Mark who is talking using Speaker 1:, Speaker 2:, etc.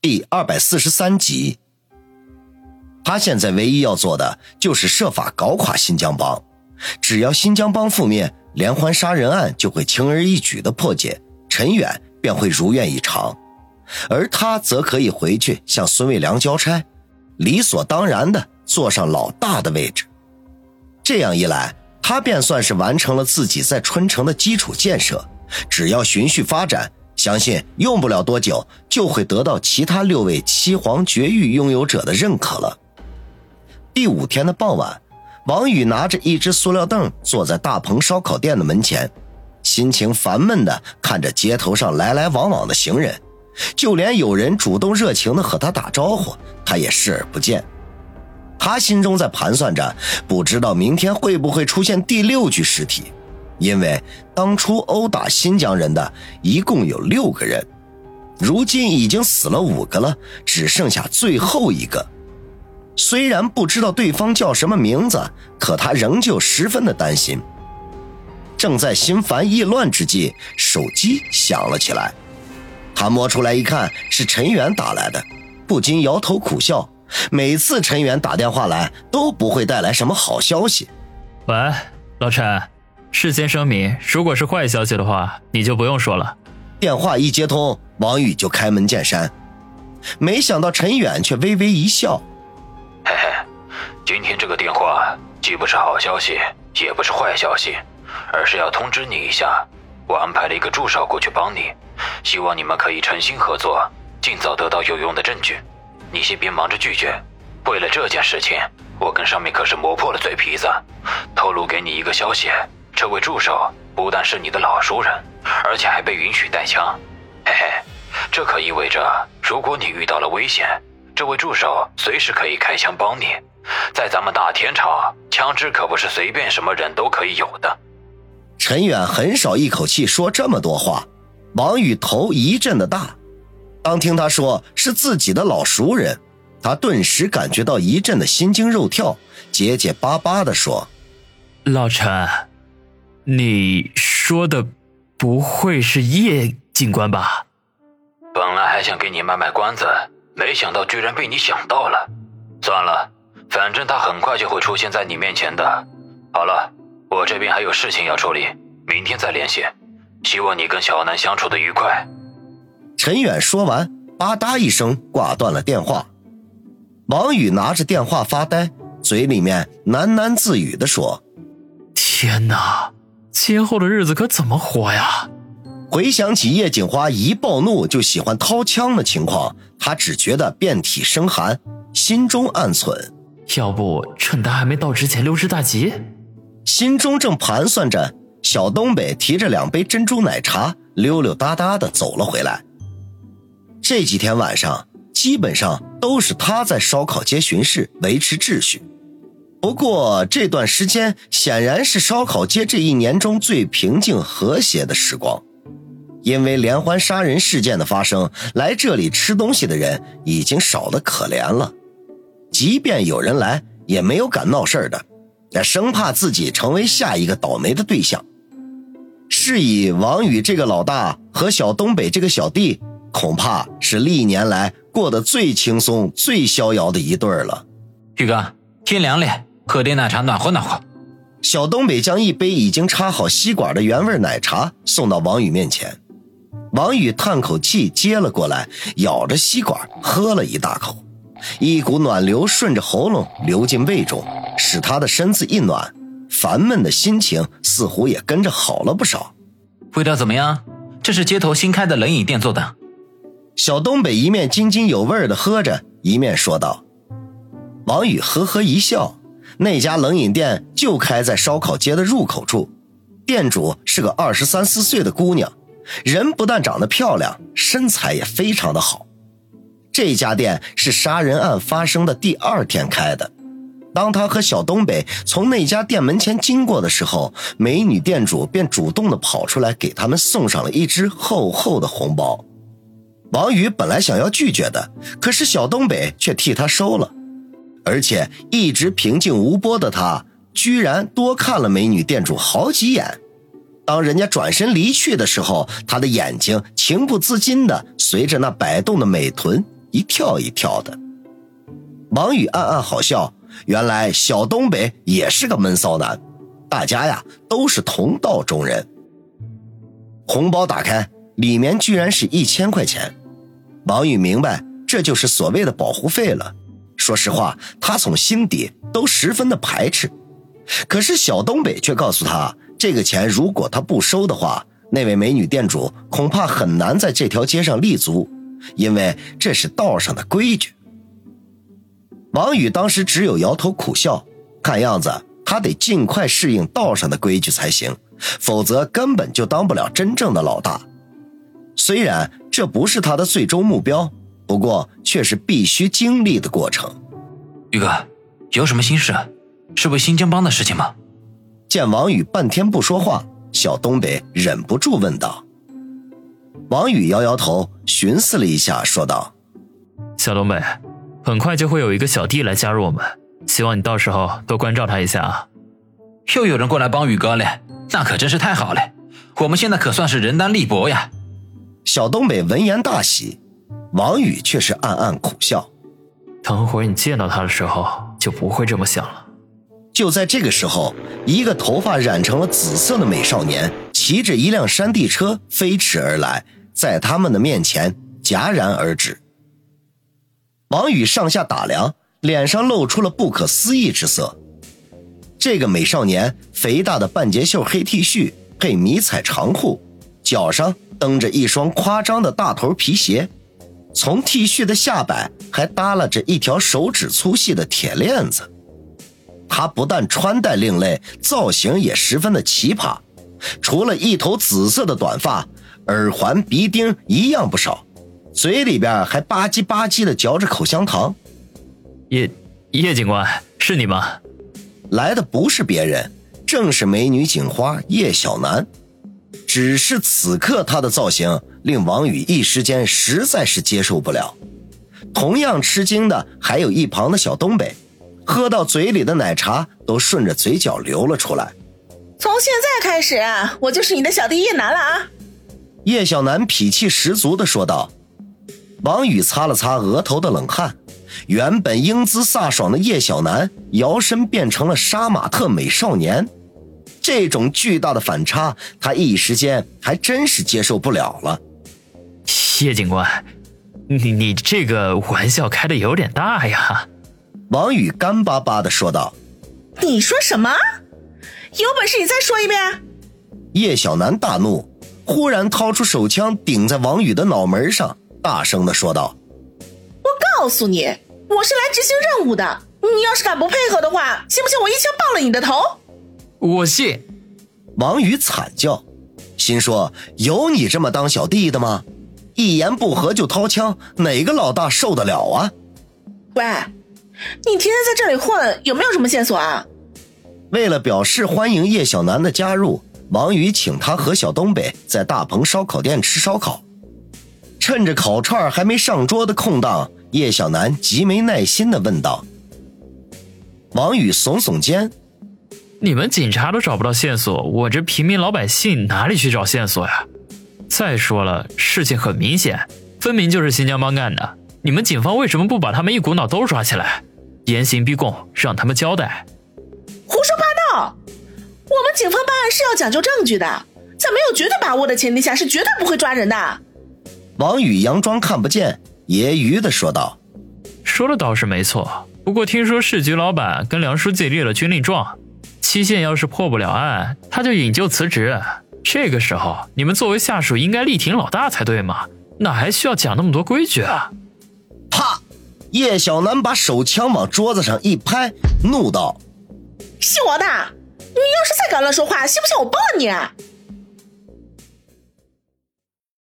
Speaker 1: 第二百四十三集。他现在唯一要做的就是设法搞垮新疆帮，只要新疆帮覆灭，连环杀人案就会轻而易举的破解，陈远便会如愿以偿，而他则可以回去向孙卫良交差，理所当然的坐上老大的位置。这样一来，他便算是完成了自己在春城的基础建设，只要循序发展。相信用不了多久就会得到其他六位七皇绝域拥有者的认可了。第五天的傍晚，王宇拿着一只塑料凳坐在大鹏烧烤店的门前，心情烦闷的看着街头上来来往往的行人，就连有人主动热情的和他打招呼，他也视而不见。他心中在盘算着，不知道明天会不会出现第六具尸体。因为当初殴打新疆人的一共有六个人，如今已经死了五个了，只剩下最后一个。虽然不知道对方叫什么名字，可他仍旧十分的担心。正在心烦意乱之际，手机响了起来。他摸出来一看，是陈远打来的，不禁摇头苦笑。每次陈远打电话来，都不会带来什么好消息。
Speaker 2: 喂，老陈。事先声明，如果是坏消息的话，你就不用说了。
Speaker 1: 电话一接通，王宇就开门见山。没想到陈远却微微一笑：“
Speaker 3: 嘿嘿，今天这个电话既不是好消息，也不是坏消息，而是要通知你一下，我安排了一个助手过去帮你，希望你们可以诚心合作，尽早得到有用的证据。你先别忙着拒绝，为了这件事情，我跟上面可是磨破了嘴皮子，透露给你一个消息。”这位助手不但是你的老熟人，而且还被允许带枪，嘿嘿，这可意味着，如果你遇到了危险，这位助手随时可以开枪帮你。在咱们大天朝，枪支可不是随便什么人都可以有的。
Speaker 1: 陈远很少一口气说这么多话，王宇头一阵的大。当听他说是自己的老熟人，他顿时感觉到一阵的心惊肉跳，结结巴巴的说：“
Speaker 2: 老陈。”你说的不会是叶警官吧？
Speaker 3: 本来还想给你卖卖关子，没想到居然被你想到了。算了，反正他很快就会出现在你面前的。好了，我这边还有事情要处理，明天再联系。希望你跟小南相处的愉快。
Speaker 1: 陈远说完，吧嗒一声挂断了电话。王宇拿着电话发呆，嘴里面喃喃自语的说：“
Speaker 2: 天哪！”今后的日子可怎么活呀？
Speaker 1: 回想起叶锦花一暴怒就喜欢掏枪的情况，他只觉得遍体生寒，心中暗忖：
Speaker 2: 要不趁他还没到之前溜之大吉。
Speaker 1: 心中正盘算着，小东北提着两杯珍珠奶茶，溜溜达达的走了回来。这几天晚上，基本上都是他在烧烤街巡视，维持秩序。不过这段时间显然是烧烤街这一年中最平静和谐的时光，因为连环杀人事件的发生，来这里吃东西的人已经少得可怜了。即便有人来，也没有敢闹事的，也生怕自己成为下一个倒霉的对象。是以王宇这个老大和小东北这个小弟，恐怕是历年来过得最轻松、最逍遥的一对了。
Speaker 4: 宇哥，天凉了。喝点奶茶暖和暖和。
Speaker 1: 小东北将一杯已经插好吸管的原味奶茶送到王宇面前，王宇叹口气接了过来，咬着吸管喝了一大口，一股暖流顺着喉咙流进胃中，使他的身子一暖，烦闷的心情似乎也跟着好了不少。
Speaker 4: 味道怎么样？这是街头新开的冷饮店做的。
Speaker 1: 小东北一面津津有味的喝着，一面说道。王宇呵呵一笑。那家冷饮店就开在烧烤街的入口处，店主是个二十三四岁的姑娘，人不但长得漂亮，身材也非常的好。这家店是杀人案发生的第二天开的。当他和小东北从那家店门前经过的时候，美女店主便主动的跑出来给他们送上了一只厚厚的红包。王宇本来想要拒绝的，可是小东北却替他收了。而且一直平静无波的他，居然多看了美女店主好几眼。当人家转身离去的时候，他的眼睛情不自禁的随着那摆动的美臀一跳一跳的。王宇暗暗好笑，原来小东北也是个闷骚男，大家呀都是同道中人。红包打开，里面居然是一千块钱。王宇明白，这就是所谓的保护费了。说实话，他从心底都十分的排斥。可是小东北却告诉他，这个钱如果他不收的话，那位美女店主恐怕很难在这条街上立足，因为这是道上的规矩。王宇当时只有摇头苦笑，看样子他得尽快适应道上的规矩才行，否则根本就当不了真正的老大。虽然这不是他的最终目标，不过却是必须经历的过程。
Speaker 4: 宇哥，有什么心事？是为新疆帮的事情吗？
Speaker 1: 见王宇半天不说话，小东北忍不住问道。王宇摇摇头，寻思了一下，说道：“
Speaker 2: 小东北，很快就会有一个小弟来加入我们，希望你到时候多关照他一下啊。”
Speaker 4: 又有人过来帮宇哥了，那可真是太好了。我们现在可算是人单力薄呀。
Speaker 1: 小东北闻言大喜，王宇却是暗暗苦笑。
Speaker 2: 等会儿你见到他的时候，就不会这么想了。
Speaker 1: 就在这个时候，一个头发染成了紫色的美少年骑着一辆山地车飞驰而来，在他们的面前戛然而止。王宇上下打量，脸上露出了不可思议之色。这个美少年肥大的半截袖黑 T 恤配迷彩长裤，脚上蹬着一双夸张的大头皮鞋，从 T 恤的下摆还耷拉着一条手指粗细的铁链子。他不但穿戴另类，造型也十分的奇葩。除了一头紫色的短发，耳环、鼻钉一样不少，嘴里边还吧唧吧唧的嚼着口香糖。
Speaker 2: 叶叶警官，是你吗？
Speaker 1: 来的不是别人，正是美女警花叶小楠。只是此刻他的造型令王宇一时间实在是接受不了。同样吃惊的还有一旁的小东北。喝到嘴里的奶茶都顺着嘴角流了出来。
Speaker 5: 从现在开始，我就是你的小弟叶楠了啊！
Speaker 1: 叶小楠脾气十足的说道。王宇擦了擦额头的冷汗，原本英姿飒爽的叶小楠摇身变成了杀马特美少年，这种巨大的反差，他一时间还真是接受不了了。
Speaker 2: 谢警官，你你这个玩笑开的有点大呀！
Speaker 1: 王宇干巴巴的说道：“
Speaker 5: 你说什么？有本事你再说一遍！”
Speaker 1: 叶小楠大怒，忽然掏出手枪顶在王宇的脑门上，大声的说道：“
Speaker 5: 我告诉你，我是来执行任务的。你要是敢不配合的话，信不信我一枪爆了你的头？”
Speaker 2: 我信。
Speaker 1: 王宇惨叫，心说：“有你这么当小弟的吗？一言不合就掏枪，哪个老大受得了啊？”
Speaker 5: 喂。你天天在这里混，有没有什么线索啊？
Speaker 1: 为了表示欢迎叶小楠的加入，王宇请他和小东北在大鹏烧烤店吃烧烤。趁着烤串还没上桌的空档，叶小楠极没耐心的问道：“王宇耸耸肩，
Speaker 2: 你们警察都找不到线索，我这平民老百姓哪里去找线索呀？再说了，事情很明显，分明就是新疆帮干的，你们警方为什么不把他们一股脑都抓起来？”严刑逼供，让他们交代。
Speaker 5: 胡说八道！我们警方办案是要讲究证据的，在没有绝对把握的前提下，是绝对不会抓人的。
Speaker 1: 王宇佯装看不见，揶揄的说道：“
Speaker 2: 说的倒是没错，不过听说市局老板跟梁书记立了军令状，期限要是破不了案，他就引咎辞职。这个时候，你们作为下属应该力挺老大才对嘛，哪还需要讲那么多规矩啊？”
Speaker 1: 啪。叶小楠把手枪往桌子上一拍，怒道：“
Speaker 5: 是我的，你要是再敢乱说话，信不信我爆你？”